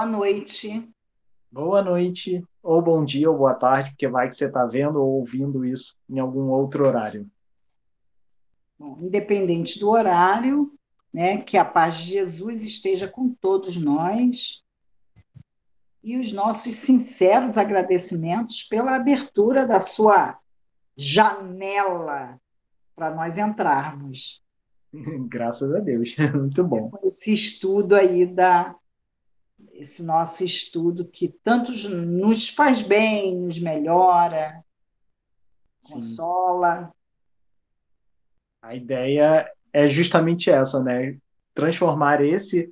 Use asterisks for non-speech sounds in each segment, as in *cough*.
Boa noite. Boa noite, ou bom dia, ou boa tarde, porque vai que você está vendo ou ouvindo isso em algum outro horário. Bom, independente do horário, né, que a paz de Jesus esteja com todos nós e os nossos sinceros agradecimentos pela abertura da sua janela para nós entrarmos. *laughs* Graças a Deus, *laughs* muito bom. Esse estudo aí da esse nosso estudo que tanto nos faz bem, nos melhora, Sim. consola. A ideia é justamente essa, né? Transformar esse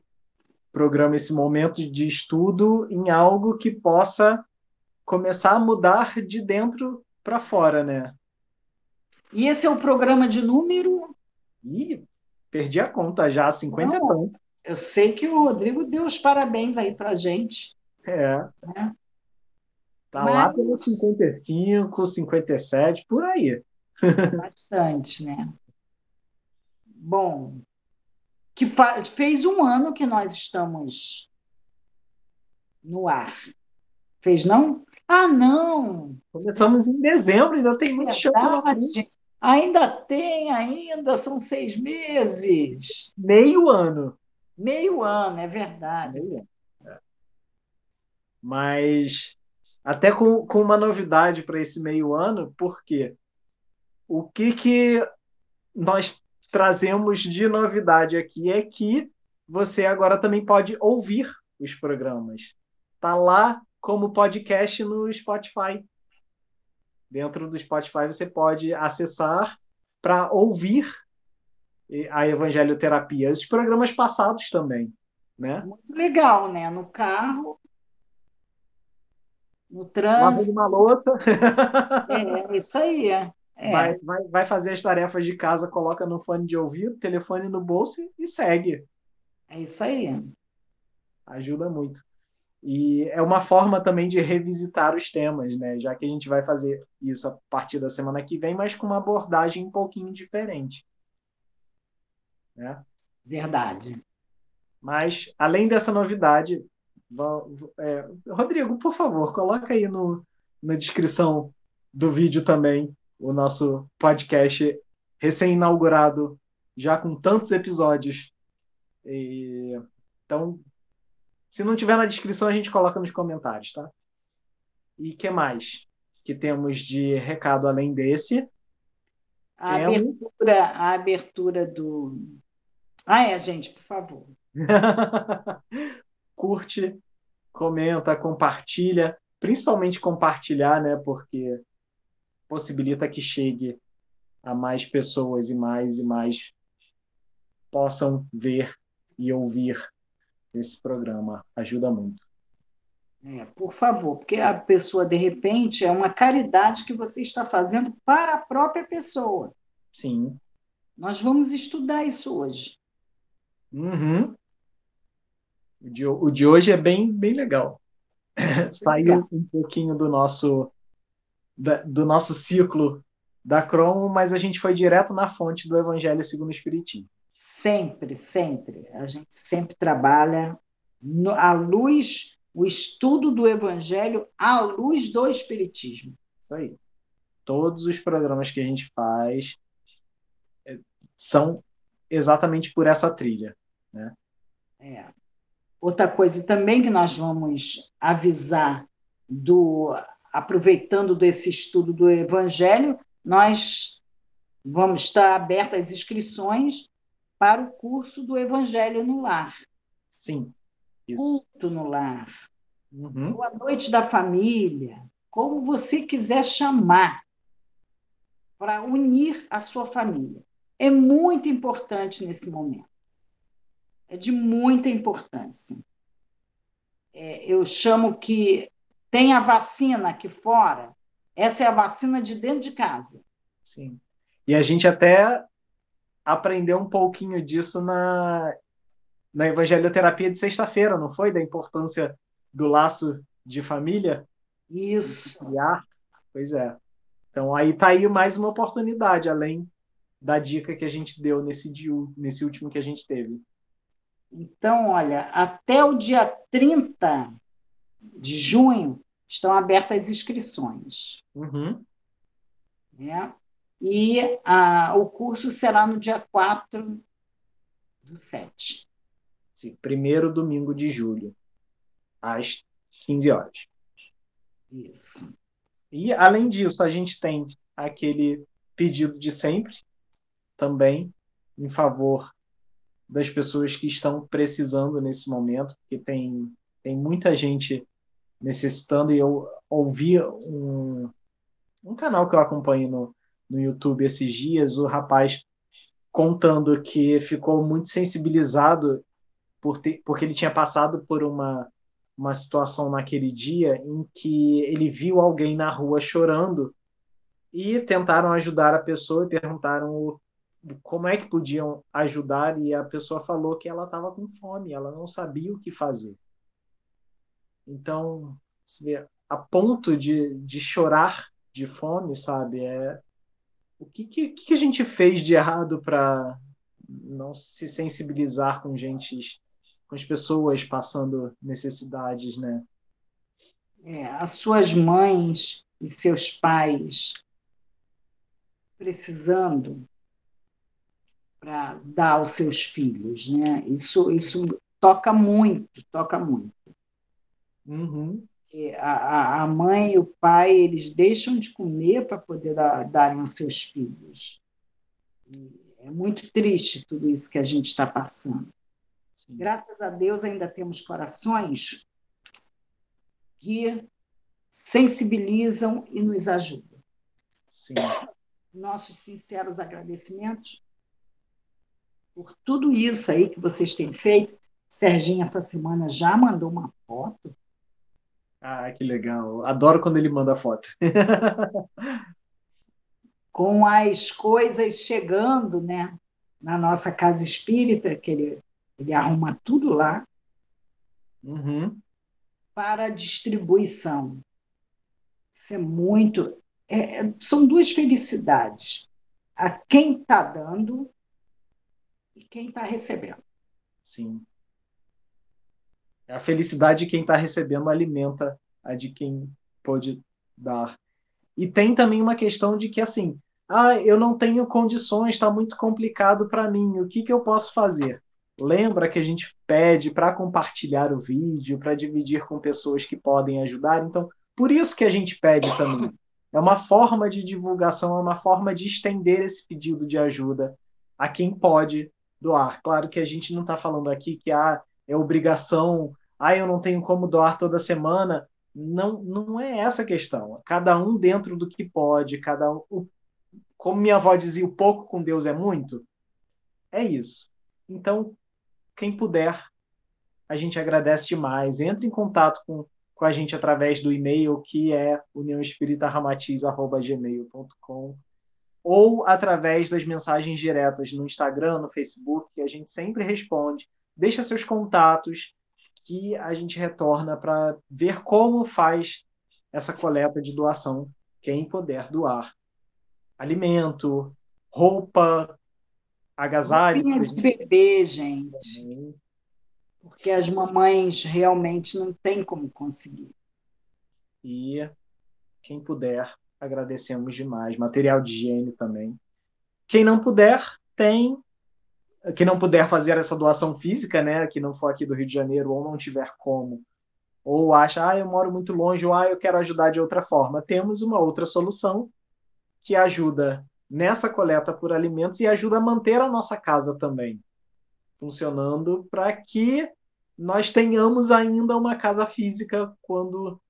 programa, esse momento de estudo, em algo que possa começar a mudar de dentro para fora, né? E esse é o programa de número? Ih, perdi a conta já, 50 e tanto. Eu sei que o Rodrigo deu os parabéns aí para gente. É. Né? Tá Mas... lá pelo 55, 57, por aí. *laughs* Bastante, né? Bom, que fez um ano que nós estamos no ar. Fez, não? Ah, não! Começamos em dezembro, ainda tem muito chão Ainda tem, ainda, são seis meses. Meio ano. Meio ano, é verdade. É. Mas até com, com uma novidade para esse meio ano, porque o que, que nós trazemos de novidade aqui é que você agora também pode ouvir os programas. Tá lá como podcast no Spotify. Dentro do Spotify você pode acessar para ouvir a evangelioterapia, os programas passados também, né? Muito legal, né? No carro, no trânsito. uma louça. *laughs* É, isso aí. É. Vai, vai, vai fazer as tarefas de casa, coloca no fone de ouvido, telefone no bolso e segue. É isso aí. Ajuda muito. E é uma forma também de revisitar os temas, né? Já que a gente vai fazer isso a partir da semana que vem, mas com uma abordagem um pouquinho diferente. Né? Verdade. Mas, além dessa novidade, é, Rodrigo, por favor, coloca aí no, na descrição do vídeo também o nosso podcast recém-inaugurado, já com tantos episódios. E, então, se não tiver na descrição, a gente coloca nos comentários, tá? E que mais que temos de recado além desse? A abertura, a abertura do. Ah, é, gente, por favor. *laughs* Curte, comenta, compartilha, principalmente compartilhar, né? Porque possibilita que chegue a mais pessoas e mais e mais possam ver e ouvir esse programa. Ajuda muito. É, por favor, porque a pessoa, de repente, é uma caridade que você está fazendo para a própria pessoa. Sim. Nós vamos estudar isso hoje. Uhum. O, de, o de hoje é bem, bem legal. *laughs* Saiu um pouquinho do nosso da, do nosso ciclo da Cromo, mas a gente foi direto na fonte do Evangelho segundo o Espiritismo. Sempre, sempre. A gente sempre trabalha no, à luz, o estudo do Evangelho à luz do Espiritismo. Isso aí. Todos os programas que a gente faz é, são exatamente por essa trilha. Né? É. Outra coisa também que nós vamos avisar do aproveitando desse estudo do Evangelho, nós vamos estar abertas as inscrições para o curso do Evangelho no Lar. Sim, isso. Culto no Lar. Uhum. Boa Noite da Família, como você quiser chamar, para unir a sua família. É muito importante nesse momento. É de muita importância. É, eu chamo que tem a vacina aqui fora, essa é a vacina de dentro de casa. Sim. E a gente até aprendeu um pouquinho disso na, na evangelioterapia de sexta-feira, não foi? Da importância do laço de família. Isso. Pois é. Então aí tá aí mais uma oportunidade, além da dica que a gente deu nesse, nesse último que a gente teve. Então, olha, até o dia 30 de junho estão abertas as inscrições. Uhum. Né? E a, o curso será no dia 4 do 7. Sim, primeiro domingo de julho, às 15 horas. Isso. E, além disso, a gente tem aquele pedido de sempre, também, em favor das pessoas que estão precisando nesse momento, porque tem, tem muita gente necessitando, e eu ouvi um, um canal que eu acompanho no, no YouTube esses dias, o rapaz contando que ficou muito sensibilizado por ter, porque ele tinha passado por uma, uma situação naquele dia em que ele viu alguém na rua chorando e tentaram ajudar a pessoa e perguntaram como é que podiam ajudar e a pessoa falou que ela estava com fome, ela não sabia o que fazer. Então, você vê, a ponto de, de chorar de fome, sabe? É o que, que, que a gente fez de errado para não se sensibilizar com gente, com as pessoas passando necessidades, né? É, as suas mães e seus pais precisando para dar aos seus filhos, né? Isso, isso toca muito, toca muito. Uhum. A, a mãe e o pai eles deixam de comer para poder dar, darem aos seus filhos. É muito triste tudo isso que a gente está passando. Sim. Graças a Deus ainda temos corações que sensibilizam e nos ajudam. Sim. Nossos sinceros agradecimentos por tudo isso aí que vocês têm feito. Serginho, essa semana, já mandou uma foto. Ah, que legal. Adoro quando ele manda foto. *laughs* Com as coisas chegando, né? Na nossa casa espírita, que ele, ele arruma tudo lá. Uhum. Para distribuição. Isso é muito. É, são duas felicidades. A quem está dando e quem está recebendo. Sim. A felicidade de quem está recebendo alimenta a de quem pode dar. E tem também uma questão de que, assim, ah, eu não tenho condições, está muito complicado para mim, o que, que eu posso fazer? Lembra que a gente pede para compartilhar o vídeo, para dividir com pessoas que podem ajudar? Então, por isso que a gente pede também. É uma forma de divulgação, é uma forma de estender esse pedido de ajuda a quem pode doar. Claro que a gente não está falando aqui que ah, é obrigação, ah, eu não tenho como doar toda semana. Não, não é essa a questão. Cada um dentro do que pode, cada um. Como minha avó dizia, o pouco com Deus é muito. É isso. Então, quem puder, a gente agradece demais. Entre em contato com, com a gente através do e-mail que é uniãoespíritaramatiz.gmail.com ou através das mensagens diretas no Instagram, no Facebook, que a gente sempre responde. Deixa seus contatos que a gente retorna para ver como faz essa coleta de doação, quem puder doar. Alimento, roupa, agasalho. Roupinha de bebê, gente. Porque as mamães realmente não têm como conseguir. E quem puder agradecemos demais. Material de higiene também. Quem não puder, tem. Quem não puder fazer essa doação física, né, que não for aqui do Rio de Janeiro ou não tiver como, ou acha, ah, eu moro muito longe, ou ah, eu quero ajudar de outra forma, temos uma outra solução que ajuda nessa coleta por alimentos e ajuda a manter a nossa casa também funcionando para que nós tenhamos ainda uma casa física quando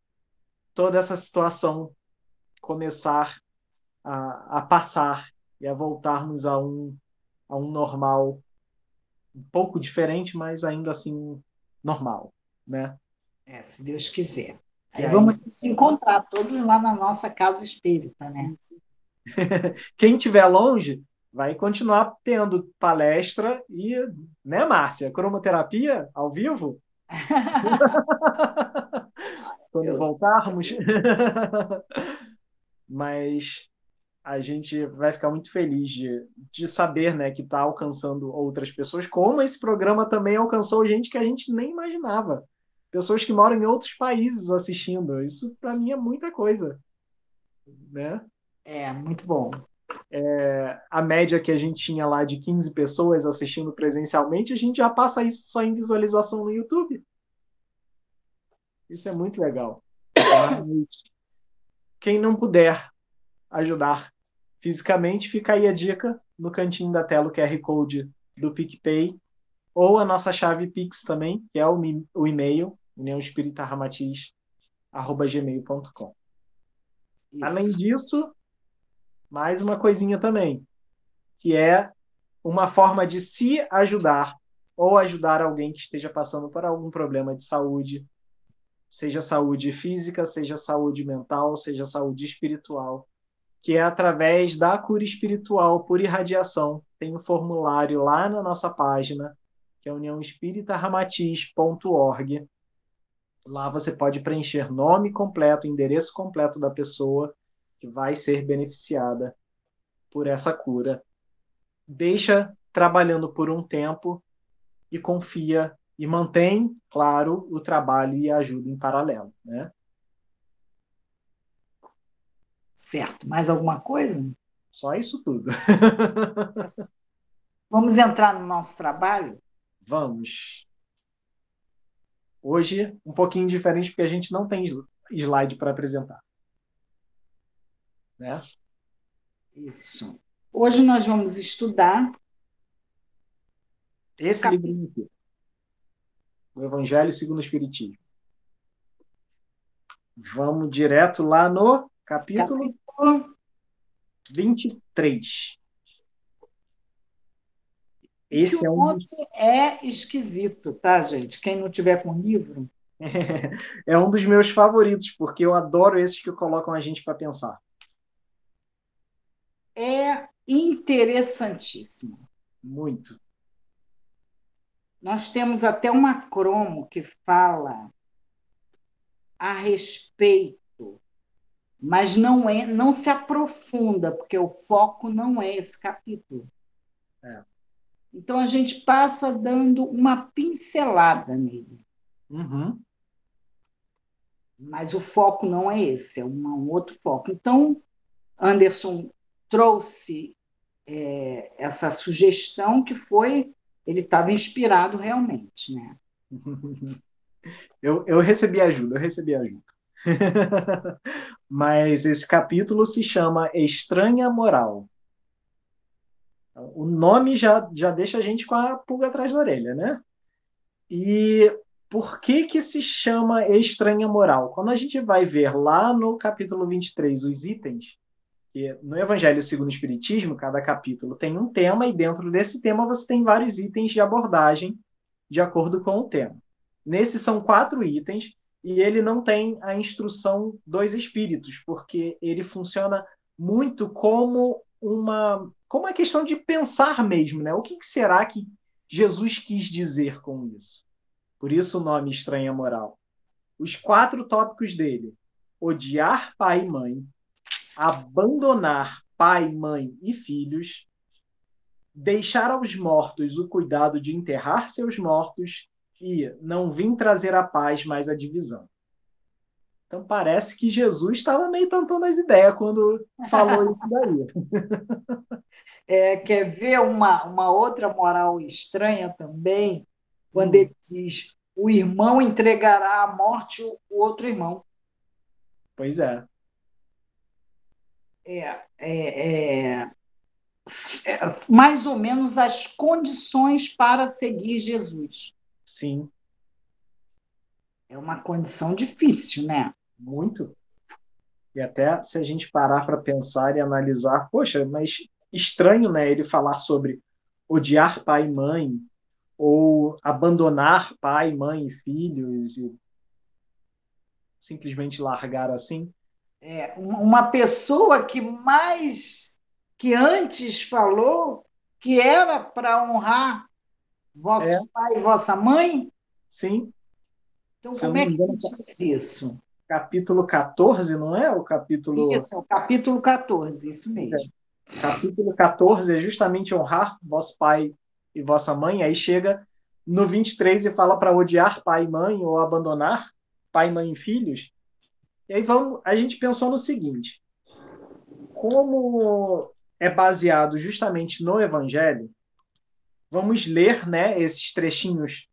toda essa situação começar a, a passar e a voltarmos a um, a um normal um pouco diferente, mas ainda assim normal, né? É, se Deus quiser. Aí, aí vamos se encontrar todos lá na nossa casa espírita, né? *laughs* Quem estiver longe vai continuar tendo palestra e, né, Márcia? Cromoterapia ao vivo? *laughs* Quando voltarmos. *laughs* Mas a gente vai ficar muito feliz de, de saber né, que está alcançando outras pessoas, como esse programa também alcançou gente que a gente nem imaginava. Pessoas que moram em outros países assistindo. Isso, para mim, é muita coisa. Né? É, muito bom. É, a média que a gente tinha lá de 15 pessoas assistindo presencialmente, a gente já passa isso só em visualização no YouTube. Isso é muito legal. Mas *laughs* quem não puder ajudar fisicamente, fica aí a dica no cantinho da tela o QR Code do PicPay ou a nossa chave Pix também, que é o, o e-mail uniãoespiritarramatiz.gmail.com. Além disso, mais uma coisinha também, que é uma forma de se ajudar ou ajudar alguém que esteja passando por algum problema de saúde, seja saúde física, seja saúde mental, seja saúde espiritual que é através da cura espiritual por irradiação. Tem um formulário lá na nossa página, que é uniãoespíritaramatiz.org. Lá você pode preencher nome completo, endereço completo da pessoa que vai ser beneficiada por essa cura. Deixa trabalhando por um tempo e confia e mantém, claro, o trabalho e a ajuda em paralelo, né? Certo. Mais alguma coisa? Só isso tudo. Vamos entrar no nosso trabalho? Vamos. Hoje, um pouquinho diferente, porque a gente não tem slide para apresentar. Né? Isso. Hoje nós vamos estudar. Esse cap... livrinho aqui. O Evangelho segundo o Espiritismo. Vamos direto lá no Capítulo, Capítulo 23. Esse é um dos... é esquisito, tá, gente? Quem não tiver com livro. *laughs* é um dos meus favoritos, porque eu adoro esses que colocam a gente para pensar. É interessantíssimo. Muito. Nós temos até uma cromo que fala a respeito mas não é, não se aprofunda, porque o foco não é esse capítulo. É. Então a gente passa dando uma pincelada nele. Uhum. Mas o foco não é esse, é uma, um outro foco. Então, Anderson trouxe é, essa sugestão que foi, ele estava inspirado realmente, né? *laughs* Eu, eu recebi ajuda, eu recebi ajuda. *laughs* Mas esse capítulo se chama Estranha Moral. O nome já, já deixa a gente com a pulga atrás da orelha, né? E por que que se chama Estranha Moral? Quando a gente vai ver lá no capítulo 23 os itens, no Evangelho segundo o Espiritismo, cada capítulo tem um tema e dentro desse tema você tem vários itens de abordagem de acordo com o tema. Nesses são quatro itens e ele não tem a instrução dos espíritos, porque ele funciona muito como uma como uma questão de pensar mesmo, né? O que, será que Jesus quis dizer com isso? Por isso o nome Estranha Moral. Os quatro tópicos dele: odiar pai e mãe, abandonar pai, mãe e filhos, deixar aos mortos o cuidado de enterrar seus mortos e não vim trazer a paz, mas a divisão. Então parece que Jesus estava meio tentando as ideias quando falou isso daí. *laughs* É, quer ver uma, uma outra moral estranha também? Quando hum. ele diz: o irmão entregará à morte o outro irmão. Pois é. É, é, é, é mais ou menos as condições para seguir Jesus. Sim. É uma condição difícil, né? Muito. E até se a gente parar para pensar e analisar, poxa, mas estranho, né, ele falar sobre odiar pai e mãe, ou abandonar pai, mãe e filhos, e simplesmente largar assim. É, uma pessoa que mais que antes falou que era para honrar Vosso é. pai e vossa mãe? Sim. Então, Se como é que diz isso? capítulo 14, não é? O capítulo. Isso, é o capítulo 14, isso mesmo. É. Capítulo 14 é justamente honrar vosso pai e vossa mãe. Aí chega no 23 e fala para odiar pai e mãe ou abandonar pai, mãe e filhos. E aí vamos, a gente pensou no seguinte: como é baseado justamente no Evangelho, vamos ler né, esses trechinhos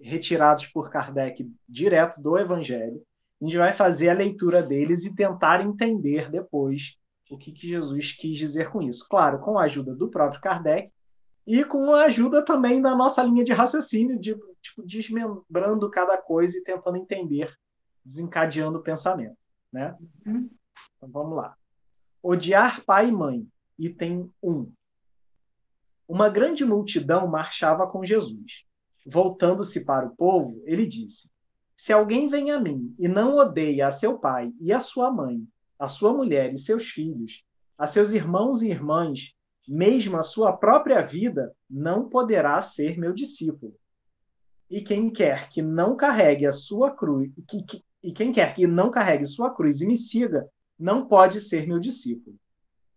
retirados por Kardec direto do Evangelho. A gente vai fazer a leitura deles e tentar entender depois o que, que Jesus quis dizer com isso. Claro, com a ajuda do próprio Kardec e com a ajuda também da nossa linha de raciocínio, de, tipo, desmembrando cada coisa e tentando entender, desencadeando o pensamento. Né? Uhum. Então vamos lá. Odiar pai e mãe item 1. Uma grande multidão marchava com Jesus. Voltando-se para o povo, ele disse: Se alguém vem a mim e não odeia a seu pai e a sua mãe, a sua mulher e seus filhos, a seus irmãos e irmãs, mesmo a sua própria vida, não poderá ser meu discípulo. E quem quer que não carregue a sua cruz, que, que, e quem quer que não carregue sua cruz e me siga, não pode ser meu discípulo.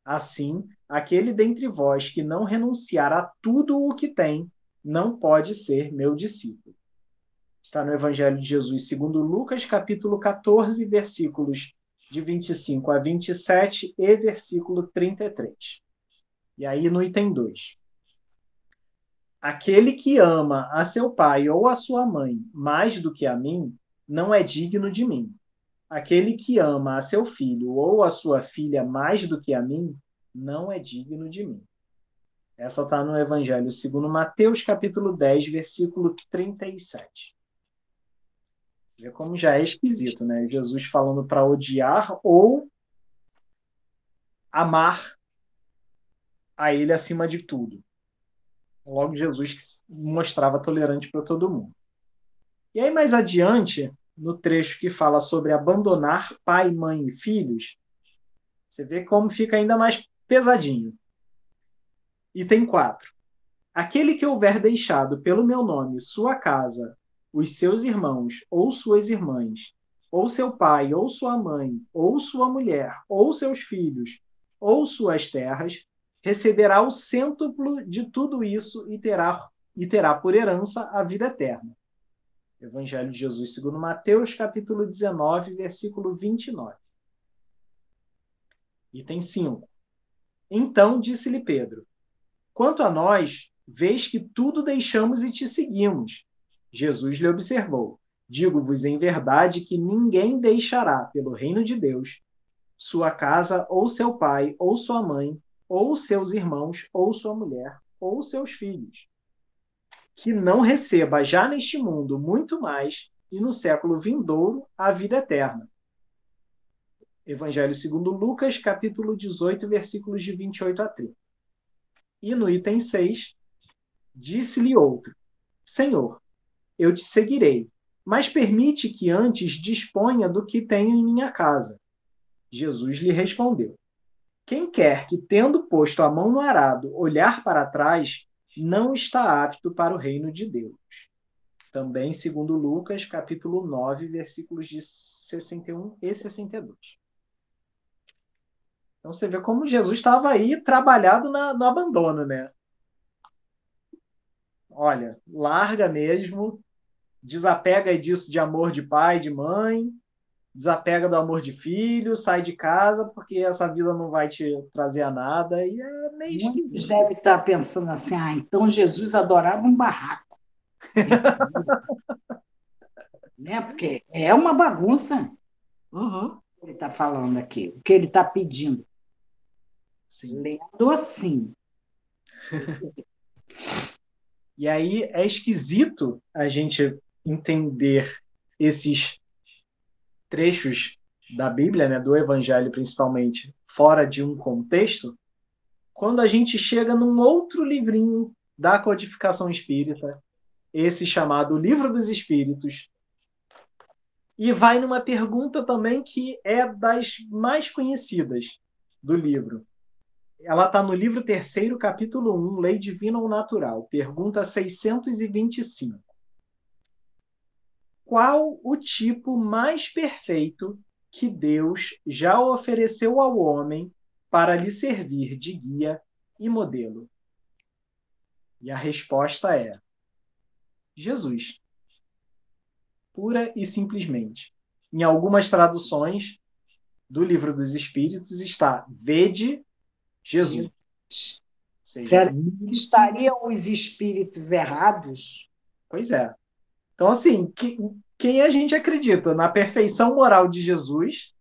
Assim, aquele dentre vós que não renunciar a tudo o que tem, não pode ser meu discípulo. Está no Evangelho de Jesus, segundo Lucas, capítulo 14, versículos de 25 a 27 e versículo 33. E aí no item 2. Aquele que ama a seu pai ou a sua mãe mais do que a mim, não é digno de mim. Aquele que ama a seu filho ou a sua filha mais do que a mim, não é digno de mim. Essa está no Evangelho segundo Mateus, capítulo 10, versículo 37. Vê como já é esquisito, né? Jesus falando para odiar ou amar a ele acima de tudo. Logo, Jesus que mostrava tolerante para todo mundo. E aí, mais adiante, no trecho que fala sobre abandonar pai, mãe e filhos, você vê como fica ainda mais pesadinho. Item 4. Aquele que houver deixado pelo meu nome sua casa, os seus irmãos ou suas irmãs, ou seu pai, ou sua mãe, ou sua mulher, ou seus filhos, ou suas terras, receberá o cêntuplo de tudo isso e terá, e terá por herança a vida eterna. Evangelho de Jesus segundo Mateus, capítulo 19, versículo 29. Item 5. Então disse-lhe Pedro: Quanto a nós, vês que tudo deixamos e te seguimos. Jesus lhe observou: Digo-vos em verdade que ninguém deixará, pelo reino de Deus, sua casa, ou seu pai, ou sua mãe, ou seus irmãos, ou sua mulher, ou seus filhos que não receba já neste mundo muito mais e no século vindouro a vida eterna. Evangelho segundo Lucas, capítulo 18, versículos de 28 a 30. E no item 6, disse-lhe outro: Senhor, eu te seguirei, mas permite que antes disponha do que tenho em minha casa. Jesus lhe respondeu: Quem quer que, tendo posto a mão no arado, olhar para trás, não está apto para o reino de Deus. Também, segundo Lucas, capítulo 9, versículos de 61 e 62. Então você vê como Jesus estava aí trabalhado na, no abandono, né? Olha, larga mesmo, desapega disso de amor de pai, de mãe, desapega do amor de filho, sai de casa, porque essa vida não vai te trazer a nada. E é meio esquisito. deve estar pensando assim: ah, então Jesus adorava um barraco. *laughs* né? Porque é uma bagunça. Uhum. Ele está falando aqui, o que ele está pedindo. Sim. Lendo assim. *laughs* e aí é esquisito a gente entender esses trechos da Bíblia, né, do Evangelho principalmente, fora de um contexto, quando a gente chega num outro livrinho da codificação espírita, esse chamado Livro dos Espíritos, e vai numa pergunta também que é das mais conhecidas do livro. Ela está no livro terceiro, capítulo 1, Lei Divina ou Natural, pergunta 625. Qual o tipo mais perfeito que Deus já ofereceu ao homem para lhe servir de guia e modelo? E a resposta é: Jesus. Pura e simplesmente. Em algumas traduções do livro dos Espíritos está: Vede Jesus. Seja, estariam os espíritos errados? Pois é. Então, assim, que, quem a gente acredita? Na perfeição moral de Jesus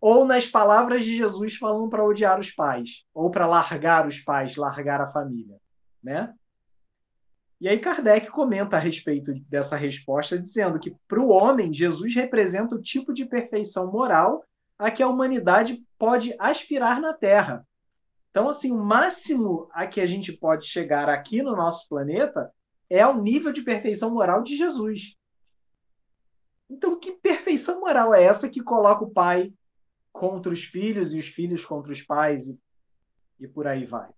ou nas palavras de Jesus falando para odiar os pais? Ou para largar os pais, largar a família? Né? E aí Kardec comenta a respeito dessa resposta, dizendo que para o homem, Jesus representa o tipo de perfeição moral a que a humanidade pode aspirar na Terra. Então, assim, o máximo a que a gente pode chegar aqui no nosso planeta é o nível de perfeição moral de Jesus. Então, que perfeição moral é essa que coloca o pai contra os filhos e os filhos contra os pais e, e por aí vai?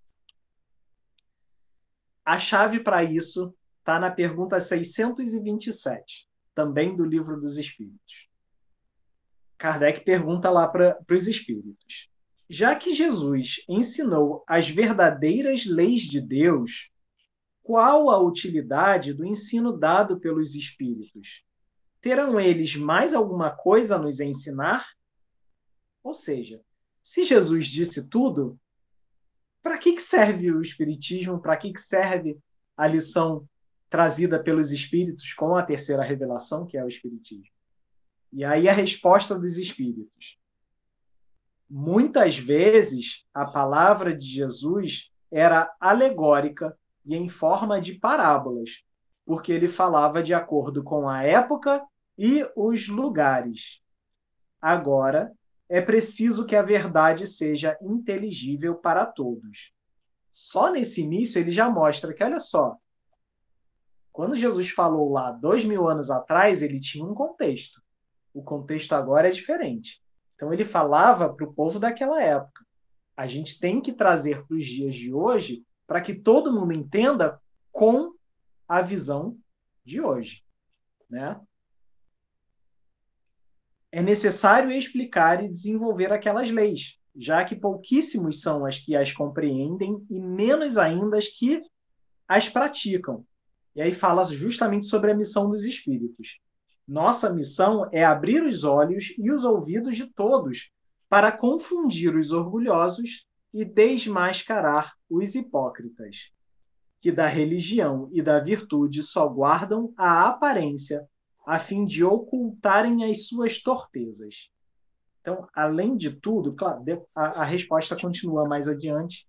A chave para isso está na pergunta 627, também do Livro dos Espíritos. Kardec pergunta lá para os espíritos: já que Jesus ensinou as verdadeiras leis de Deus, qual a utilidade do ensino dado pelos espíritos? Terão eles mais alguma coisa a nos ensinar? Ou seja, se Jesus disse tudo, para que, serve o Espiritismo? Para que, que serve a lição trazida pelos Espíritos com a terceira revelação, que é o Espiritismo? E aí a resposta dos Espíritos. Muitas vezes a palavra de Jesus era alegórica e em forma de parábolas, porque ele falava de acordo com a época e os lugares. Agora, é preciso que a verdade seja inteligível para todos. Só nesse início ele já mostra que, olha só, quando Jesus falou lá dois mil anos atrás, ele tinha um contexto. O contexto agora é diferente. Então ele falava para o povo daquela época. A gente tem que trazer para os dias de hoje para que todo mundo entenda com a visão de hoje, né? é necessário explicar e desenvolver aquelas leis, já que pouquíssimos são as que as compreendem e menos ainda as que as praticam. E aí fala justamente sobre a missão dos espíritos. Nossa missão é abrir os olhos e os ouvidos de todos para confundir os orgulhosos e desmascarar os hipócritas, que da religião e da virtude só guardam a aparência a fim de ocultarem as suas torpezas. Então, além de tudo, claro, a, a resposta continua mais adiante,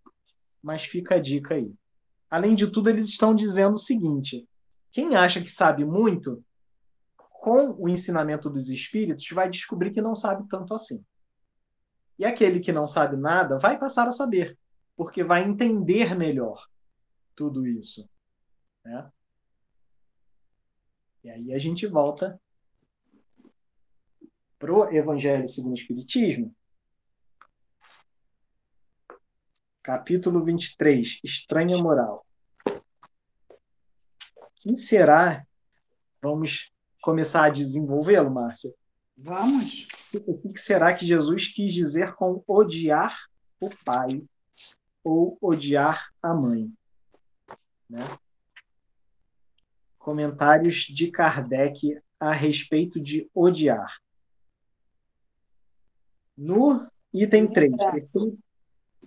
mas fica a dica aí. Além de tudo, eles estão dizendo o seguinte: quem acha que sabe muito, com o ensinamento dos espíritos, vai descobrir que não sabe tanto assim. E aquele que não sabe nada vai passar a saber, porque vai entender melhor tudo isso. Né? E aí a gente volta pro Evangelho segundo o Espiritismo, capítulo 23, Estranha Moral. Quem será? Vamos começar a desenvolvê-lo, Márcia? Vamos. O que será que Jesus quis dizer com odiar o pai ou odiar a mãe? Né? Comentários de Kardec a respeito de odiar. No item 3.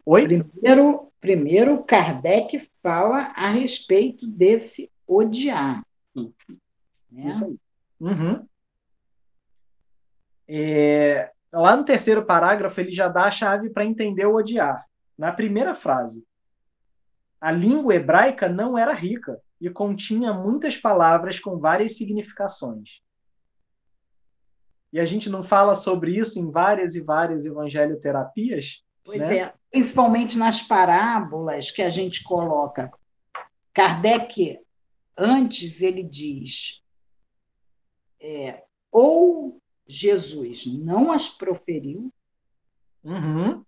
Oi? Primeiro, primeiro, Kardec fala a respeito desse odiar. Sim. Né? Isso aí. Uhum. É, lá no terceiro parágrafo, ele já dá a chave para entender o odiar. Na primeira frase, a língua hebraica não era rica e continha muitas palavras com várias significações. E a gente não fala sobre isso em várias e várias evangeloterapias? Pois né? é, principalmente nas parábolas que a gente coloca. Kardec, antes, ele diz: é, ou Jesus não as proferiu, uhum.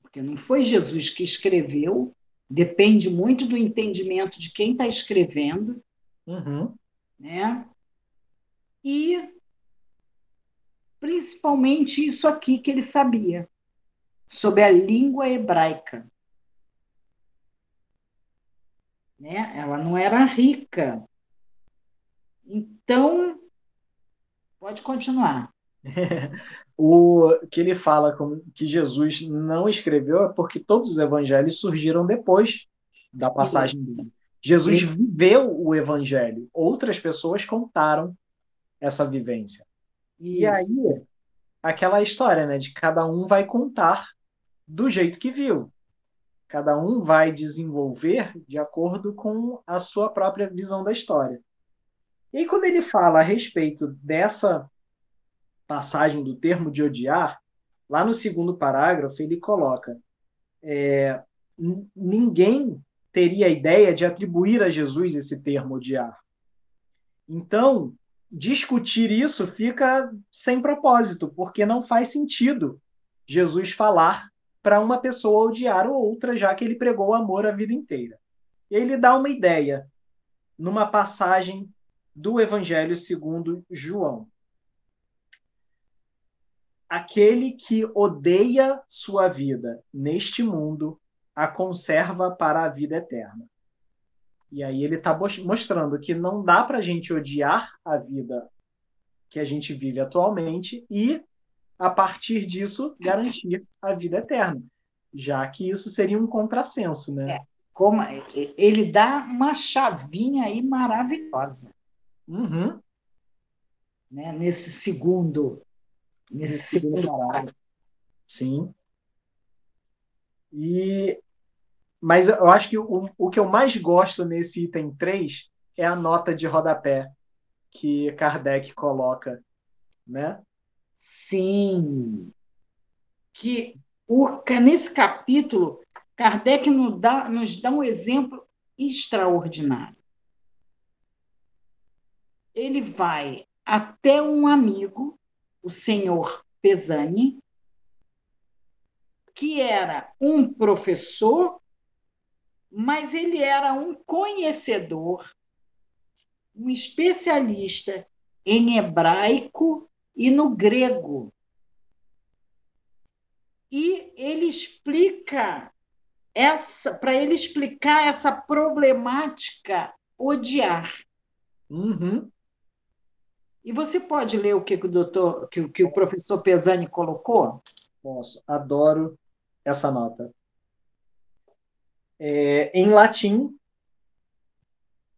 porque não foi Jesus que escreveu, Depende muito do entendimento de quem está escrevendo, uhum. né? e principalmente isso aqui que ele sabia, sobre a língua hebraica. Né? Ela não era rica. Então, pode continuar. *laughs* o que ele fala que Jesus não escreveu é porque todos os evangelhos surgiram depois da passagem dele. Jesus viveu o evangelho, outras pessoas contaram essa vivência. Isso. E aí, aquela história, né, de cada um vai contar do jeito que viu. Cada um vai desenvolver de acordo com a sua própria visão da história. E aí, quando ele fala a respeito dessa passagem do termo de odiar, lá no segundo parágrafo ele coloca: é, ninguém teria a ideia de atribuir a Jesus esse termo odiar. Então, discutir isso fica sem propósito, porque não faz sentido Jesus falar para uma pessoa odiar ou outra, já que ele pregou amor a vida inteira. Ele dá uma ideia numa passagem do Evangelho segundo João. Aquele que odeia sua vida neste mundo a conserva para a vida eterna. E aí ele está mostrando que não dá para a gente odiar a vida que a gente vive atualmente e, a partir disso, garantir a vida eterna, já que isso seria um contrassenso, né? É, como ele dá uma chavinha aí maravilhosa. Uhum. Né? Nesse segundo, nesse, nesse segundo parágrafo. Sim. E, mas eu acho que o, o que eu mais gosto nesse item 3 é a nota de rodapé que Kardec coloca, né? Sim. Que o, nesse capítulo, Kardec nos dá, nos dá um exemplo extraordinário. Ele vai até um amigo, o senhor Pesani, que era um professor, mas ele era um conhecedor, um especialista em hebraico e no grego. E ele explica essa, para ele explicar essa problemática odiar. Uhum. E você pode ler o que, o doutor, que, que o professor Pesani colocou? Posso. Adoro essa nota. É, em latim,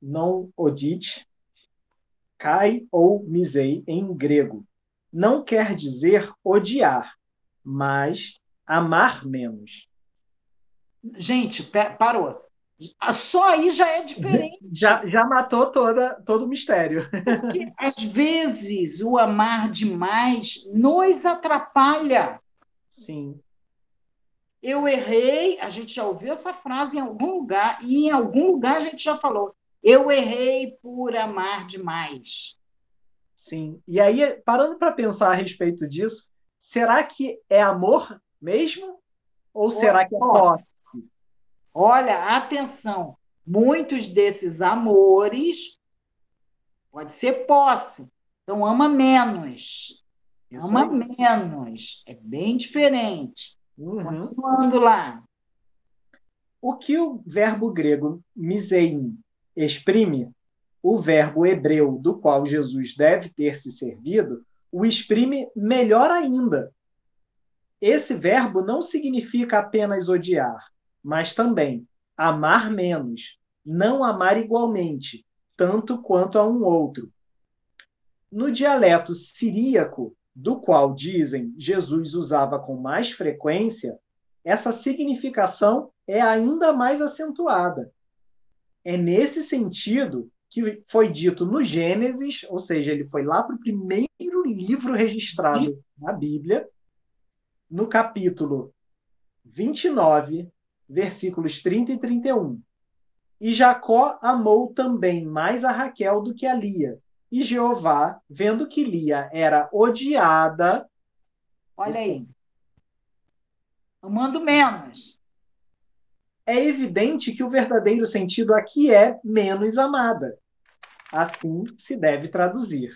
não odite, kai ou misei em grego. Não quer dizer odiar, mas amar menos. Gente, parou. Só aí já é diferente. Já, já matou toda, todo o mistério. Porque, às vezes, o amar demais nos atrapalha. Sim eu errei, a gente já ouviu essa frase em algum lugar, e em algum lugar a gente já falou, eu errei por amar demais. Sim. E aí, parando para pensar a respeito disso, será que é amor mesmo? Ou será que é posse? Olha, atenção, muitos desses amores pode ser posse. Então ama menos. Isso ama aí. menos. É bem diferente. Uhum. Continuando lá. O que o verbo grego misein exprime, o verbo hebreu do qual Jesus deve ter se servido, o exprime melhor ainda. Esse verbo não significa apenas odiar, mas também amar menos, não amar igualmente, tanto quanto a um outro. No dialeto siríaco, do qual dizem Jesus usava com mais frequência, essa significação é ainda mais acentuada. É nesse sentido que foi dito no Gênesis, ou seja, ele foi lá para o primeiro livro registrado na Bíblia, no capítulo 29, versículos 30 e 31. E Jacó amou também mais a Raquel do que a Lia, e Jeová, vendo que Lia era odiada. Olha aí. Amando menos. É evidente que o verdadeiro sentido aqui é menos amada. Assim se deve traduzir.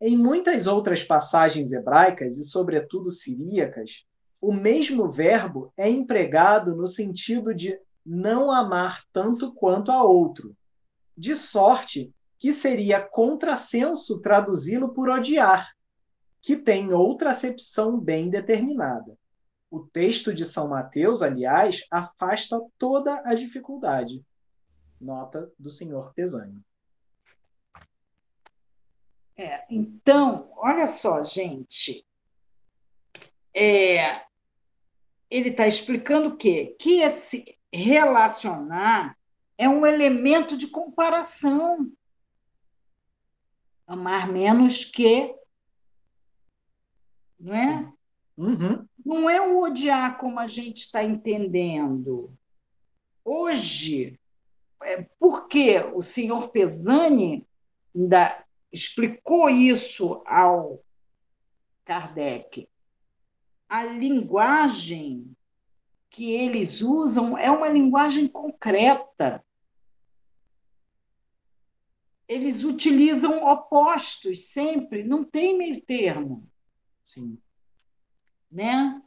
Em muitas outras passagens hebraicas, e sobretudo siríacas, o mesmo verbo é empregado no sentido de não amar tanto quanto a outro, de sorte que seria contrassenso traduzi-lo por odiar, que tem outra acepção bem determinada. O texto de São Mateus, aliás, afasta toda a dificuldade. Nota do senhor Pesani. É, então, olha só, gente. É, ele está explicando o quê? Que esse relacionar é um elemento de comparação. Amar menos que. Não é? Uhum. Não é o odiar como a gente está entendendo. Hoje, é porque o senhor Pesani ainda explicou isso ao Kardec. A linguagem que eles usam é uma linguagem concreta. Eles utilizam opostos sempre, não tem meio termo. Sim. Né?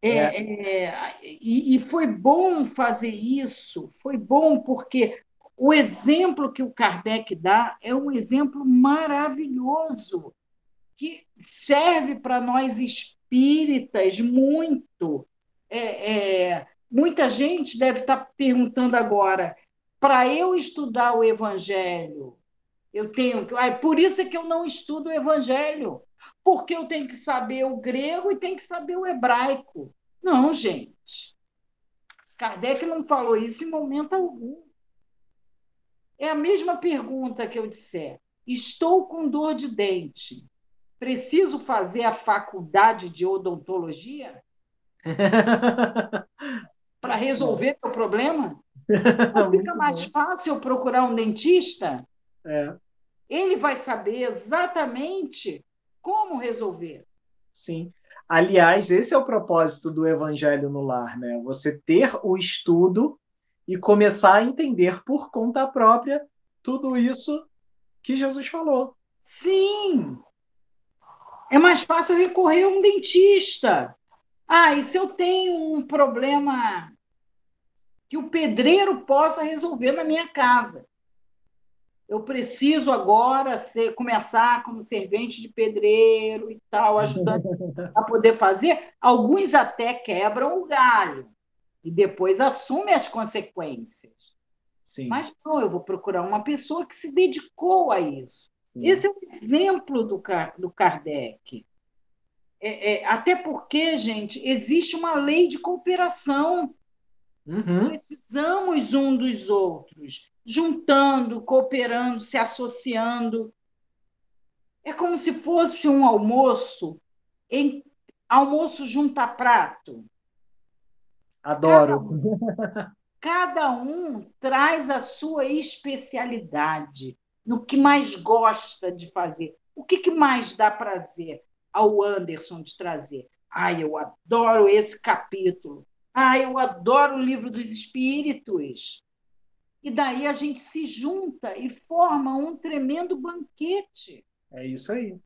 É, é. É, e, e foi bom fazer isso, foi bom porque o exemplo que o Kardec dá é um exemplo maravilhoso, que serve para nós espíritas muito. É, é, muita gente deve estar perguntando agora: para eu estudar o Evangelho, eu tenho que. Ah, por isso é que eu não estudo o Evangelho, porque eu tenho que saber o grego e tenho que saber o hebraico. Não, gente. Kardec não falou isso em momento algum. É a mesma pergunta que eu disser. Estou com dor de dente. Preciso fazer a faculdade de odontologia? *laughs* Para resolver o problema? *laughs* Não fica mais fácil procurar um dentista? É. Ele vai saber exatamente como resolver. Sim. Aliás, esse é o propósito do Evangelho no Lar, né? Você ter o estudo e começar a entender por conta própria tudo isso que Jesus falou. Sim! É mais fácil recorrer a um dentista. Ah, e se eu tenho um problema que o pedreiro possa resolver na minha casa? Eu preciso agora ser, começar como servente de pedreiro e tal, ajudando *laughs* a poder fazer. Alguns até quebram o galho e depois assume as consequências. Sim. Mas não, eu vou procurar uma pessoa que se dedicou a isso. Sim. Esse é um exemplo do, do Kardec. É, é, até porque, gente, existe uma lei de cooperação. Uhum. Precisamos um dos outros, juntando, cooperando, se associando. É como se fosse um almoço em almoço junta prato. Adoro. Cada, cada um traz a sua especialidade no que mais gosta de fazer. O que, que mais dá prazer ao Anderson de trazer? Ai, eu adoro esse capítulo. Ai, eu adoro o livro dos espíritos. E daí a gente se junta e forma um tremendo banquete. É isso aí.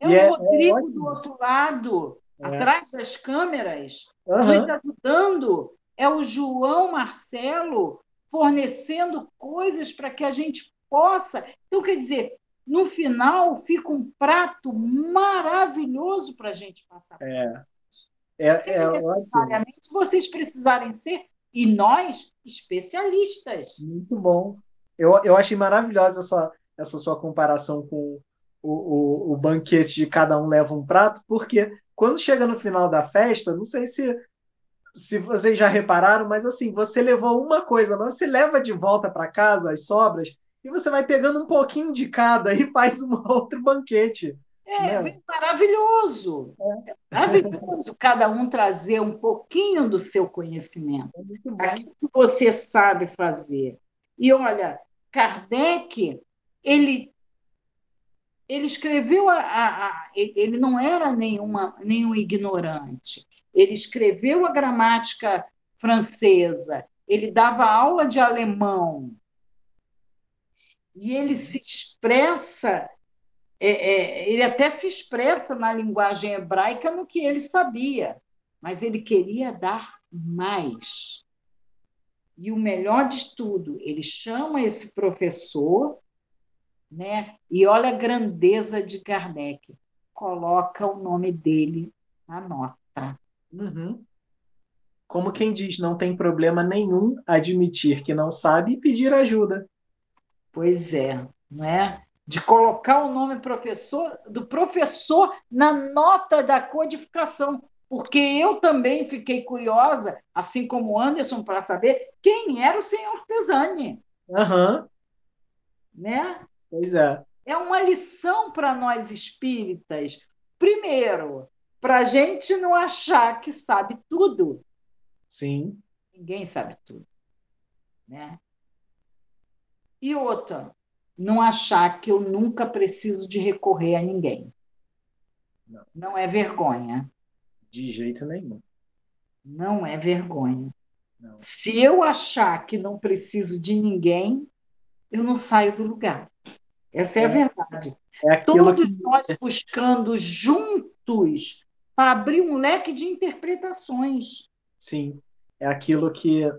É o é, Rodrigo é do outro lado, é. atrás das câmeras, uhum. nos ajudando. É o João Marcelo fornecendo coisas para que a gente possa. Então, quer dizer, no final fica um prato maravilhoso para a gente passar por é. É, Sem é, necessariamente ótimo. vocês precisarem ser, e nós, especialistas. Muito bom. Eu, eu achei maravilhosa essa, essa sua comparação com o, o, o banquete de cada um leva um prato, porque quando chega no final da festa, não sei se se vocês já repararam, mas assim, você levou uma coisa, mas você leva de volta para casa as sobras e você vai pegando um pouquinho de cada e *laughs* faz um outro banquete. É né? maravilhoso. É. Maravilhoso cada um trazer um pouquinho do seu conhecimento, é aquilo que você sabe fazer. E olha, Kardec, ele ele escreveu a, a, a, ele não era nenhuma, nenhum ignorante. Ele escreveu a gramática francesa, ele dava aula de alemão. E ele se expressa é, é, ele até se expressa na linguagem hebraica no que ele sabia, mas ele queria dar mais. E o melhor de tudo, ele chama esse professor, né? E olha a grandeza de Kardec, coloca o nome dele na nota. Uhum. Como quem diz, não tem problema nenhum admitir que não sabe e pedir ajuda. Pois é, não é? De colocar o nome professor do professor na nota da codificação, porque eu também fiquei curiosa, assim como o Anderson, para saber quem era o senhor Pesani. Uhum. Né? Pois é. É uma lição para nós espíritas. Primeiro, para a gente não achar que sabe tudo. Sim. Ninguém sabe tudo. Né? E outra, não achar que eu nunca preciso de recorrer a ninguém. Não, não é vergonha. De jeito nenhum. Não é vergonha. Não. Se eu achar que não preciso de ninguém, eu não saio do lugar. Essa é, é a verdade. É Todos que... nós buscando juntos para abrir um leque de interpretações. Sim, é aquilo que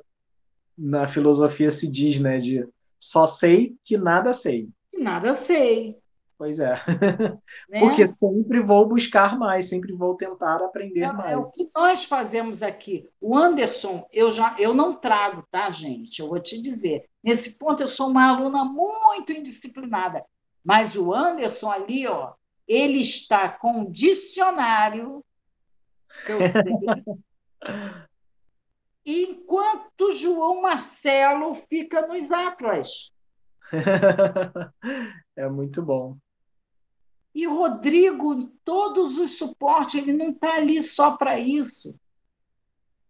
na filosofia se diz, né, de só sei que nada sei. Que nada sei. Pois é. Né? Porque sempre vou buscar mais, sempre vou tentar aprender é, mais. É o que nós fazemos aqui. O Anderson, eu já eu não trago, tá, gente? Eu vou te dizer. Nesse ponto, eu sou uma aluna muito indisciplinada. Mas o Anderson ali, ó, ele está com um dicionário. Que eu *laughs* enquanto João Marcelo fica nos Atlas. *laughs* é muito bom. E Rodrigo, todos os suportes, ele não está ali só para isso.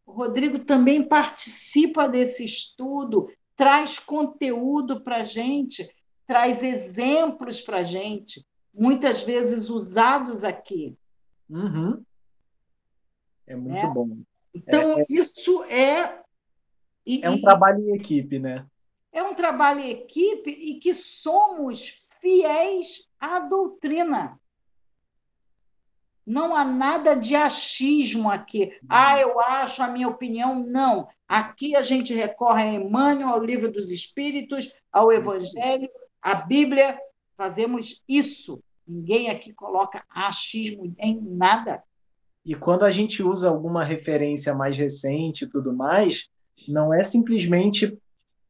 O Rodrigo também participa desse estudo, traz conteúdo para a gente, traz exemplos para a gente, muitas vezes usados aqui. Uhum. É muito é. bom. Então, é, é, isso é. E, é um trabalho em equipe, né? É um trabalho em equipe e que somos fiéis à doutrina. Não há nada de achismo aqui. Ah, eu acho, a minha opinião. Não. Aqui a gente recorre a Emmanuel, ao livro dos Espíritos, ao Evangelho, à Bíblia. Fazemos isso. Ninguém aqui coloca achismo em nada. E quando a gente usa alguma referência mais recente e tudo mais, não é simplesmente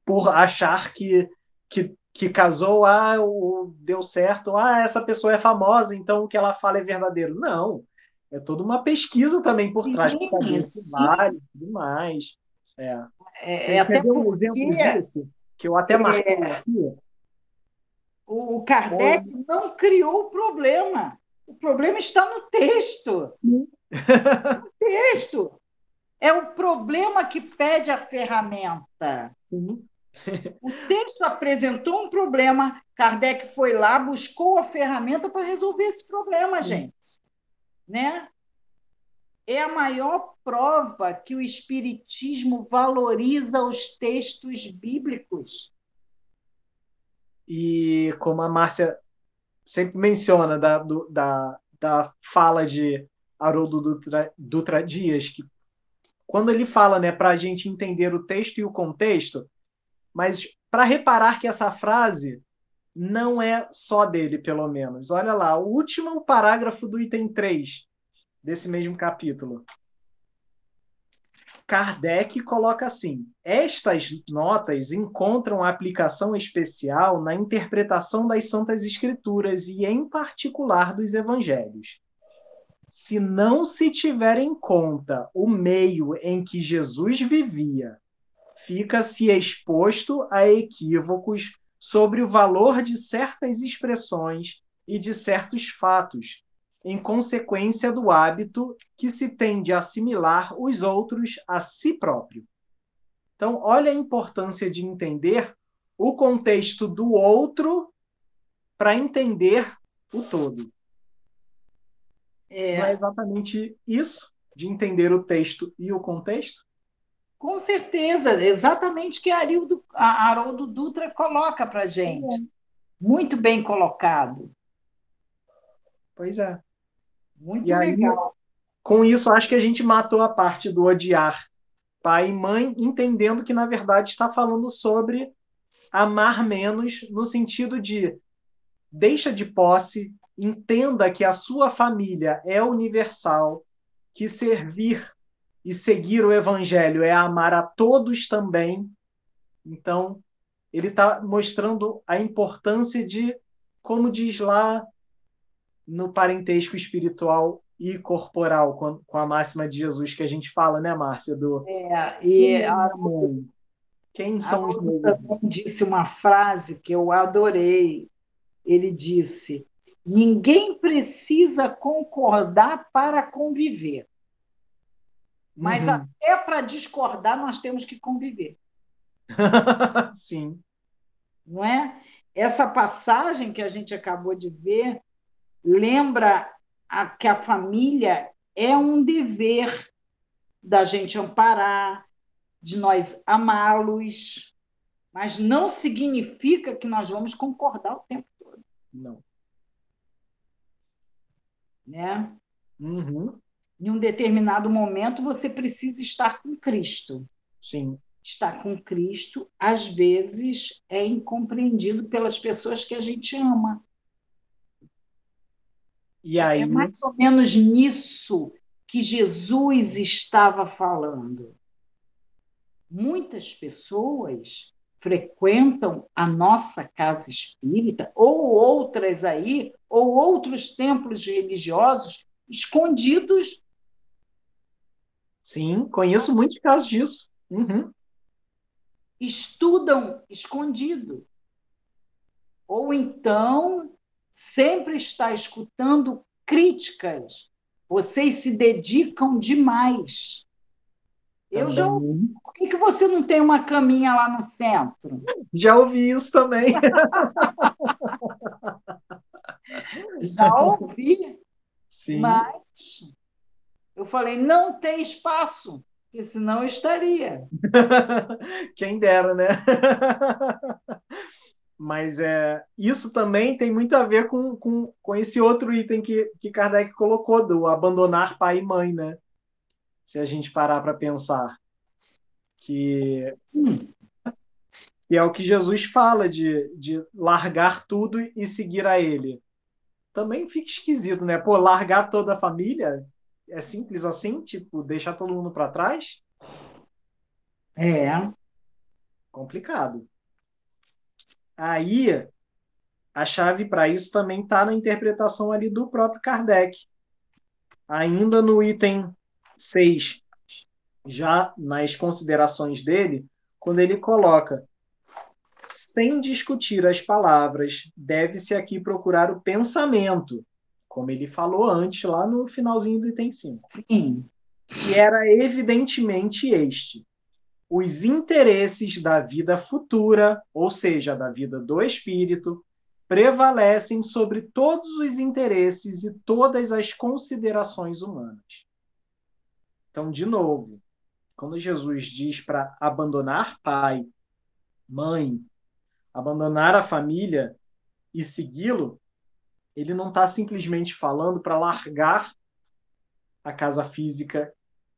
por achar que, que, que casou, ah, o, deu certo, ah, essa pessoa é famosa, então o que ela fala é verdadeiro. Não. É toda uma pesquisa também por sim, trás para saber se vale e tudo mais. É. é, é até porque... um exemplo disso, que eu até marquei é... aqui. O Kardec não criou o problema. O problema está no texto. Sim. o texto. É o problema que pede a ferramenta. Sim. O texto apresentou um problema, Kardec foi lá, buscou a ferramenta para resolver esse problema, gente. Né? É a maior prova que o Espiritismo valoriza os textos bíblicos. E como a Márcia sempre menciona da, do, da, da fala de Haroldo Dutra, Dutra Dias, que quando ele fala né, para a gente entender o texto e o contexto, mas para reparar que essa frase não é só dele, pelo menos. Olha lá, o último parágrafo do item 3 desse mesmo capítulo. Kardec coloca assim: estas notas encontram aplicação especial na interpretação das Santas Escrituras e, em particular, dos Evangelhos. Se não se tiver em conta o meio em que Jesus vivia, fica-se exposto a equívocos sobre o valor de certas expressões e de certos fatos, em consequência do hábito que se tem de assimilar os outros a si próprio. Então, olha a importância de entender o contexto do outro para entender o todo. É... Não é exatamente isso, de entender o texto e o contexto? Com certeza, exatamente que Arildo, Haroldo Dutra coloca para a gente. É. Muito bem colocado. Pois é. Muito e legal. Aí, com isso, acho que a gente matou a parte do odiar pai e mãe, entendendo que, na verdade, está falando sobre amar menos, no sentido de deixa de posse, entenda que a sua família é universal, que servir e seguir o evangelho é amar a todos também. Então, ele está mostrando a importância de, como diz lá no parentesco espiritual e corporal, com, com a máxima de Jesus que a gente fala, né, Márcia? Do, é, e a, quem são os meus? também disse uma frase que eu adorei. Ele disse: ninguém precisa concordar para conviver. Mas uhum. até para discordar, nós temos que conviver. *laughs* Sim. Não é? Essa passagem que a gente acabou de ver lembra a, que a família é um dever da gente amparar, de nós amá-los, mas não significa que nós vamos concordar o tempo todo. Não. Né? Uhum. Em um determinado momento, você precisa estar com Cristo. Sim estar com Cristo, às vezes é incompreendido pelas pessoas que a gente ama. E aí, é mais ou menos nisso que Jesus estava falando. Muitas pessoas frequentam a nossa casa espírita, ou outras aí, ou outros templos religiosos escondidos. Sim, conheço muitos casos disso. Uhum estudam escondido. Ou então sempre está escutando críticas. Vocês se dedicam demais. Eu já ouvi. Por que, que você não tem uma caminha lá no centro? Já ouvi isso também. *laughs* já ouvi. Sim. Mas eu falei, não tem espaço porque senão eu estaria. *laughs* Quem dera, né? *laughs* Mas é, isso também tem muito a ver com, com, com esse outro item que, que Kardec colocou, do abandonar pai e mãe, né? Se a gente parar para pensar. Que, que é o que Jesus fala de, de largar tudo e seguir a ele. Também fica esquisito, né? Pô, largar toda a família, é simples assim? Tipo, deixar todo mundo para trás? É. Complicado. Aí, a chave para isso também está na interpretação ali do próprio Kardec. Ainda no item 6, já nas considerações dele, quando ele coloca sem discutir as palavras, deve-se aqui procurar o pensamento, como ele falou antes, lá no finalzinho do item 5. Sim. Que era evidentemente este: os interesses da vida futura, ou seja, da vida do espírito, prevalecem sobre todos os interesses e todas as considerações humanas. Então, de novo, quando Jesus diz para abandonar pai, mãe, abandonar a família e segui-lo, ele não está simplesmente falando para largar a casa física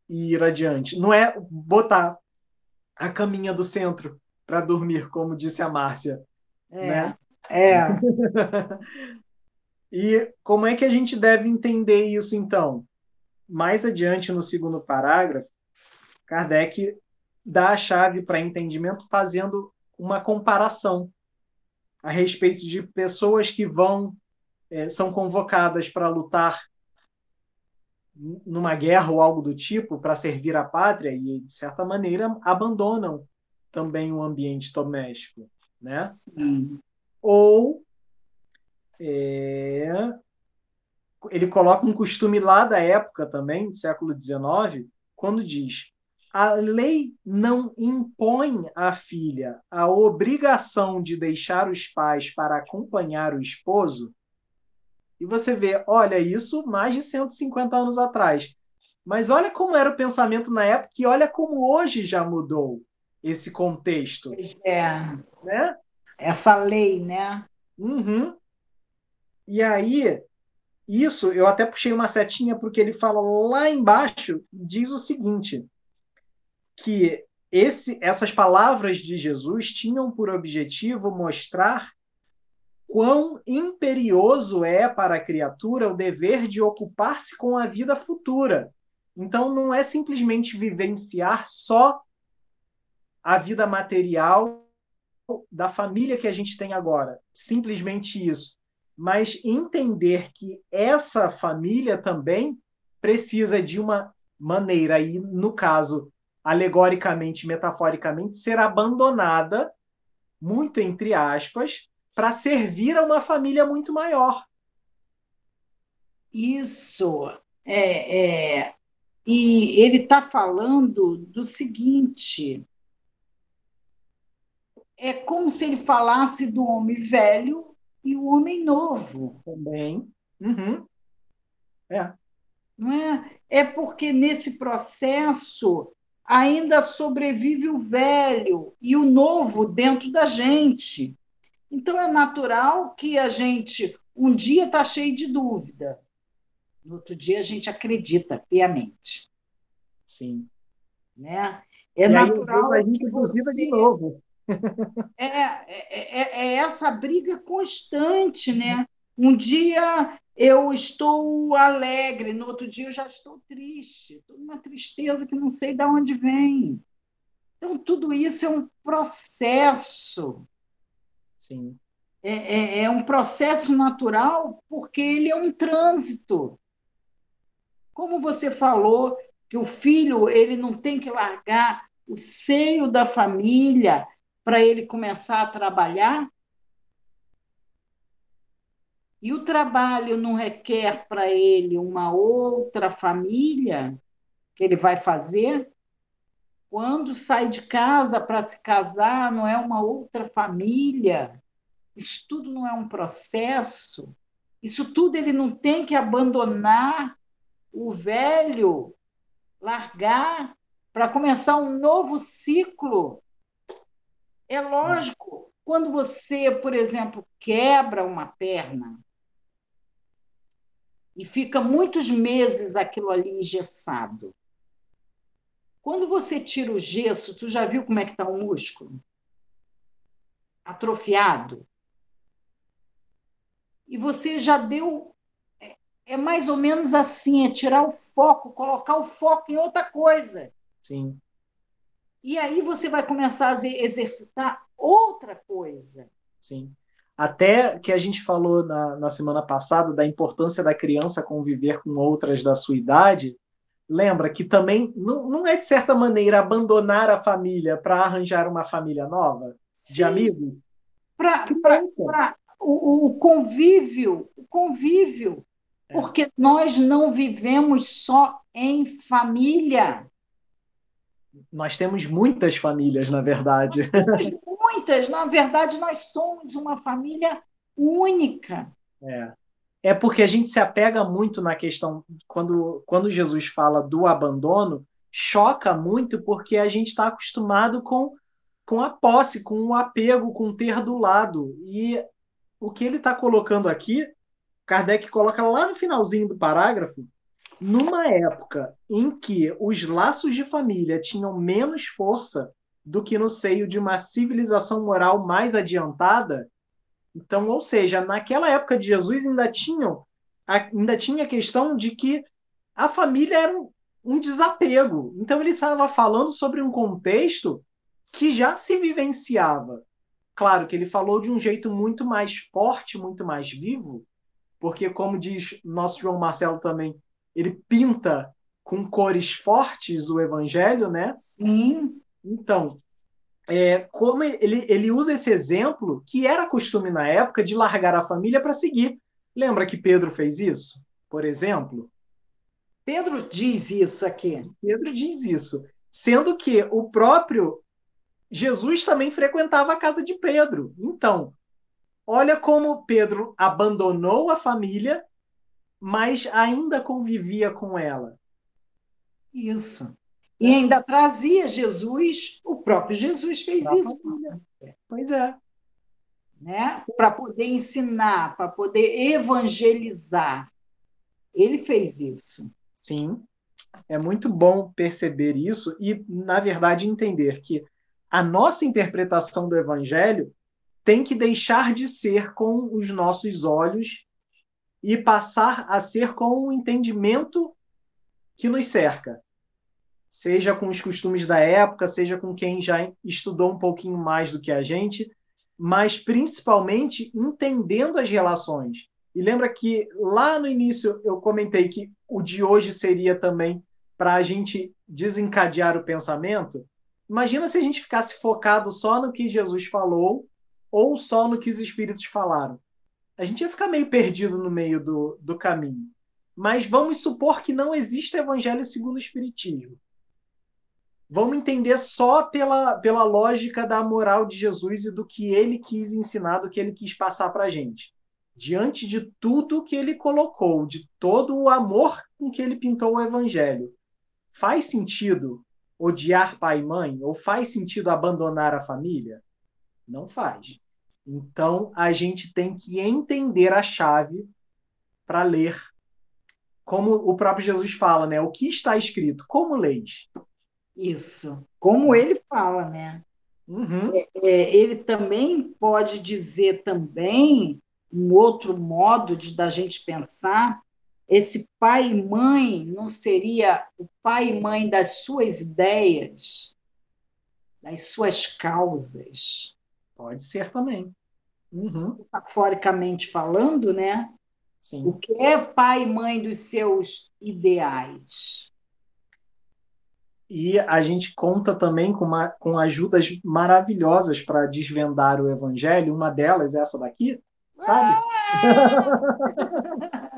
e ir adiante. Não é botar a caminha do centro para dormir, como disse a Márcia. É. Né? É. *laughs* e como é que a gente deve entender isso, então? Mais adiante, no segundo parágrafo, Kardec dá a chave para entendimento fazendo uma comparação a respeito de pessoas que vão é, são convocadas para lutar numa guerra ou algo do tipo para servir a pátria e de certa maneira abandonam também o ambiente doméstico, né? Sim. Ou é, ele coloca um costume lá da época também, do século XIX, quando diz: a lei não impõe à filha a obrigação de deixar os pais para acompanhar o esposo e você vê, olha, isso mais de 150 anos atrás. Mas olha como era o pensamento na época e olha como hoje já mudou esse contexto. É. Né? Essa lei, né? Uhum. E aí, isso, eu até puxei uma setinha porque ele fala lá embaixo, diz o seguinte, que esse, essas palavras de Jesus tinham por objetivo mostrar quão imperioso é para a criatura o dever de ocupar-se com a vida futura. Então, não é simplesmente vivenciar só a vida material da família que a gente tem agora, simplesmente isso, mas entender que essa família também precisa de uma maneira, e no caso, alegoricamente, metaforicamente, ser abandonada, muito entre aspas, para servir a uma família muito maior. Isso. É, é... E ele está falando do seguinte: é como se ele falasse do homem velho e o homem novo. Também. Uhum. É. Não é? é porque nesse processo ainda sobrevive o velho e o novo dentro da gente. Então é natural que a gente um dia está cheio de dúvida, no outro dia a gente acredita piamente. Sim. Né? É e natural aí, a gente que você de novo. *laughs* É, é, é, é, essa briga constante, né? Um dia eu estou alegre, no outro dia eu já estou triste, estou numa tristeza que não sei de onde vem. Então, tudo isso é um processo. Sim. É, é, é, um processo natural porque ele é um trânsito. Como você falou, que o filho ele não tem que largar o seio da família para ele começar a trabalhar. E o trabalho não requer para ele uma outra família que ele vai fazer. Quando sai de casa para se casar, não é uma outra família. Isso tudo não é um processo. Isso tudo ele não tem que abandonar o velho, largar para começar um novo ciclo. É lógico, Sim. quando você, por exemplo, quebra uma perna e fica muitos meses aquilo ali engessado, quando você tira o gesso, tu já viu como é que está o músculo? Atrofiado. E você já deu. É, é mais ou menos assim: é tirar o foco, colocar o foco em outra coisa. Sim. E aí você vai começar a exercitar outra coisa. Sim. Até que a gente falou na, na semana passada da importância da criança conviver com outras da sua idade, lembra que também não, não é, de certa maneira, abandonar a família para arranjar uma família nova Sim. de amigos? Para o, o convívio, o convívio, é. porque nós não vivemos só em família. Nós temos muitas famílias, na verdade. Muitas, na verdade, nós somos uma família única. É. É porque a gente se apega muito na questão, quando, quando Jesus fala do abandono, choca muito porque a gente está acostumado com, com a posse, com o apego, com ter do lado. E o que ele está colocando aqui, Kardec coloca lá no finalzinho do parágrafo, numa época em que os laços de família tinham menos força do que no seio de uma civilização moral mais adiantada, então, ou seja, naquela época de Jesus ainda tinham ainda tinha a questão de que a família era um, um desapego. Então ele estava falando sobre um contexto que já se vivenciava. Claro que ele falou de um jeito muito mais forte, muito mais vivo, porque como diz nosso João Marcelo também, ele pinta com cores fortes o evangelho, né? Sim. Então, é, como ele, ele usa esse exemplo, que era costume na época, de largar a família para seguir. Lembra que Pedro fez isso, por exemplo? Pedro diz isso aqui. Pedro diz isso. Sendo que o próprio Jesus também frequentava a casa de Pedro. Então, olha como Pedro abandonou a família, mas ainda convivia com ela. Isso. E ainda trazia Jesus, o próprio Jesus fez pra isso. Família. Pois é. Né? Para poder ensinar, para poder evangelizar. Ele fez isso. Sim. É muito bom perceber isso e, na verdade, entender que a nossa interpretação do evangelho tem que deixar de ser com os nossos olhos e passar a ser com o entendimento que nos cerca. Seja com os costumes da época, seja com quem já estudou um pouquinho mais do que a gente, mas principalmente entendendo as relações. E lembra que lá no início eu comentei que o de hoje seria também para a gente desencadear o pensamento? Imagina se a gente ficasse focado só no que Jesus falou ou só no que os espíritos falaram. A gente ia ficar meio perdido no meio do, do caminho. Mas vamos supor que não existe evangelho segundo o Espiritismo. Vamos entender só pela, pela lógica da moral de Jesus e do que ele quis ensinar, do que ele quis passar para a gente. Diante de tudo que ele colocou, de todo o amor com que ele pintou o evangelho, faz sentido odiar pai e mãe? Ou faz sentido abandonar a família? Não faz. Então, a gente tem que entender a chave para ler. Como o próprio Jesus fala, né? O que está escrito? Como leis? Isso. Como ele fala, né? Uhum. É, é, ele também pode dizer também um outro modo de da gente pensar esse pai e mãe não seria o pai e mãe das suas ideias, das suas causas? Pode ser também. Uhum. Metaforicamente falando, né? Sim. O que é pai e mãe dos seus ideais? E a gente conta também com, uma, com ajudas maravilhosas para desvendar o evangelho. Uma delas é essa daqui, sabe? Ah! *laughs* *laughs*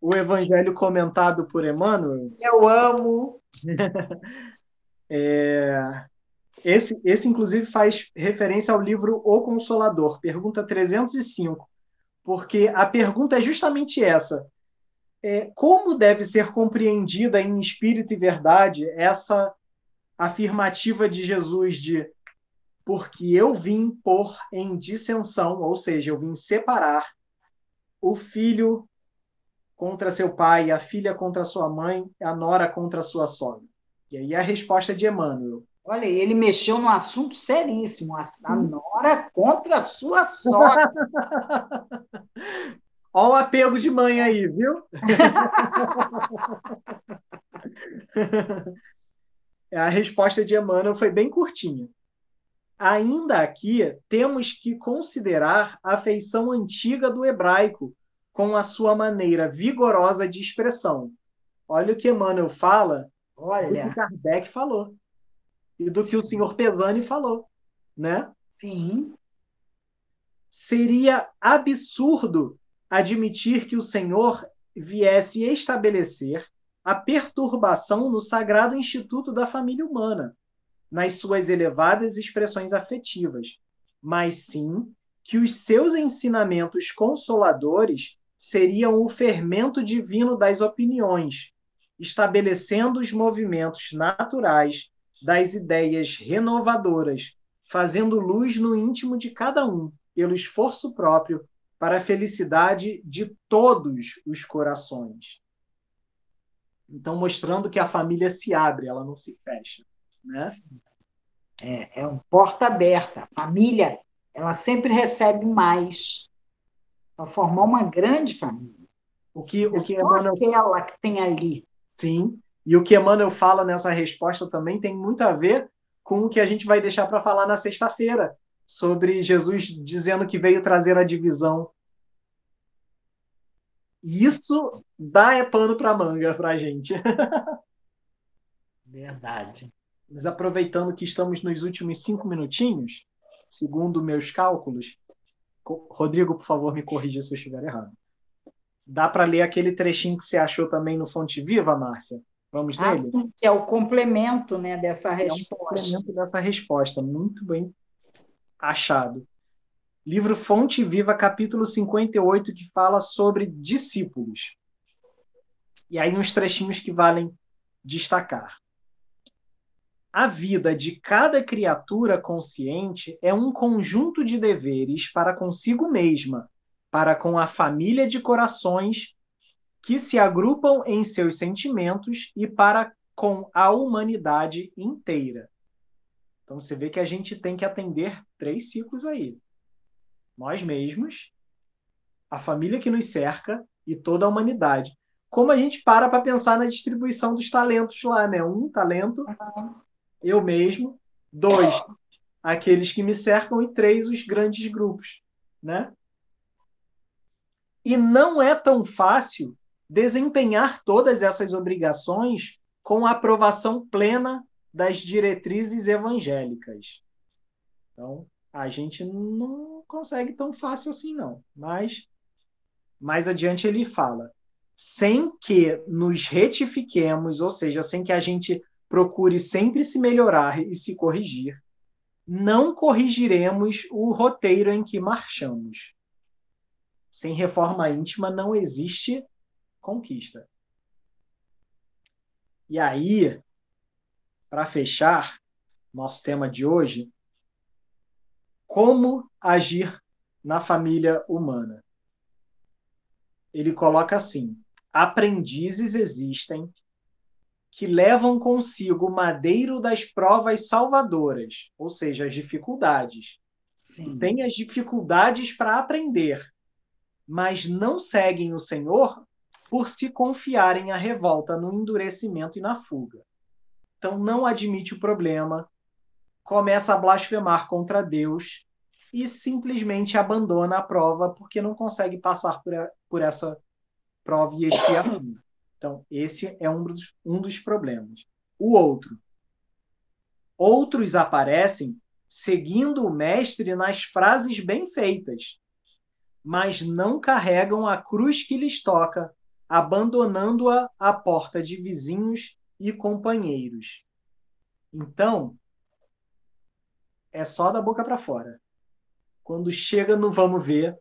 o evangelho comentado por Emmanuel. Eu amo. *laughs* é, esse, esse, inclusive, faz referência ao livro O Consolador, pergunta 305, porque a pergunta é justamente essa. É, como deve ser compreendida em espírito e verdade essa afirmativa de Jesus de porque eu vim pôr em dissensão, ou seja, eu vim separar o filho contra seu pai, a filha contra sua mãe, a nora contra sua sogra. E aí a resposta de Emmanuel. Olha, ele mexeu num assunto seríssimo, a, a nora contra a sua sogra. *laughs* Olha o apego de mãe aí, viu? *laughs* a resposta de Emmanuel foi bem curtinha. Ainda aqui, temos que considerar a feição antiga do hebraico, com a sua maneira vigorosa de expressão. Olha o que Emmanuel fala, Olha. do que Kardec falou e do Sim. que o senhor Pesani falou, né? Sim. Seria absurdo admitir que o Senhor viesse estabelecer a perturbação no sagrado instituto da família humana, nas suas elevadas expressões afetivas, mas sim que os seus ensinamentos consoladores seriam o fermento divino das opiniões, estabelecendo os movimentos naturais das ideias renovadoras, fazendo luz no íntimo de cada um, pelo esforço próprio, para a felicidade de todos os corações. Então, mostrando que a família se abre, ela não se fecha. Né? É, é um porta aberta. A família, ela sempre recebe mais para formar uma grande família. O que, o que é só Emmanuel... aquela que tem ali. Sim, e o que Emmanuel fala nessa resposta também tem muito a ver com o que a gente vai deixar para falar na sexta-feira, sobre Jesus dizendo que veio trazer a divisão. Isso dá é pano para manga para a gente. Verdade. Mas aproveitando que estamos nos últimos cinco minutinhos, segundo meus cálculos, Rodrigo, por favor, me corrija se eu estiver errado. Dá para ler aquele trechinho que você achou também no Fonte Viva, Márcia? Vamos ah, nele? Sim, que é o complemento né, dessa resposta. É um complemento dessa resposta, muito bem achado. Livro Fonte Viva, capítulo 58, que fala sobre discípulos. E aí uns trechinhos que valem destacar. A vida de cada criatura consciente é um conjunto de deveres para consigo mesma, para com a família de corações que se agrupam em seus sentimentos e para com a humanidade inteira. Então você vê que a gente tem que atender três ciclos aí: nós mesmos, a família que nos cerca e toda a humanidade. Como a gente para para pensar na distribuição dos talentos lá, né? Um talento, eu mesmo. Dois, aqueles que me cercam. E três, os grandes grupos, né? E não é tão fácil desempenhar todas essas obrigações com a aprovação plena das diretrizes evangélicas. Então, a gente não consegue tão fácil assim, não. Mas, mais adiante, ele fala: sem que nos retifiquemos, ou seja, sem que a gente procure sempre se melhorar e se corrigir, não corrigiremos o roteiro em que marchamos. Sem reforma íntima não existe conquista. E aí, para fechar nosso tema de hoje, como agir na família humana? Ele coloca assim: aprendizes existem que levam consigo o madeiro das provas salvadoras, ou seja, as dificuldades. Sim. Tem as dificuldades para aprender, mas não seguem o Senhor por se confiarem à revolta, no endurecimento e na fuga. Então não admite o problema, começa a blasfemar contra Deus e simplesmente abandona a prova porque não consegue passar por, a, por essa prova e expiação. *coughs* Então, esse é um dos, um dos problemas. O outro. Outros aparecem seguindo o mestre nas frases bem feitas, mas não carregam a cruz que lhes toca abandonando-a à porta de vizinhos e companheiros. Então, é só da boca para fora. Quando chega no vamos ver,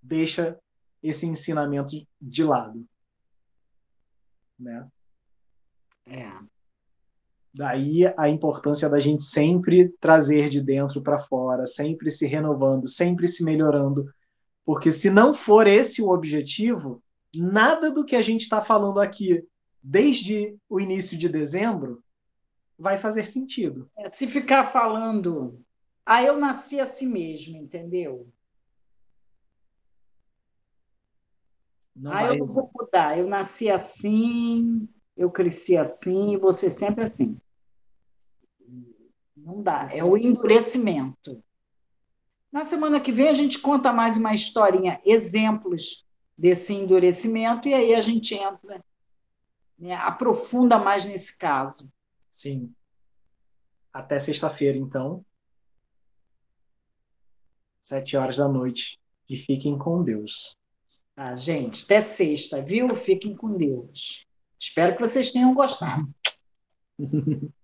deixa esse ensinamento de lado. Né? É. Daí a importância da gente sempre trazer de dentro para fora, sempre se renovando, sempre se melhorando, porque se não for esse o objetivo, nada do que a gente está falando aqui desde o início de dezembro vai fazer sentido. É, se ficar falando, ah, eu nasci assim mesmo, entendeu? Não ah, vai... eu não vou mudar, eu nasci assim, eu cresci assim, você sempre assim. Não dá, é o endurecimento. Na semana que vem a gente conta mais uma historinha, exemplos desse endurecimento, e aí a gente entra, né, aprofunda mais nesse caso. Sim. Até sexta-feira, então. Sete horas da noite. E fiquem com Deus. Tá, gente? Até sexta, viu? Fiquem com Deus. Espero que vocês tenham gostado. *laughs*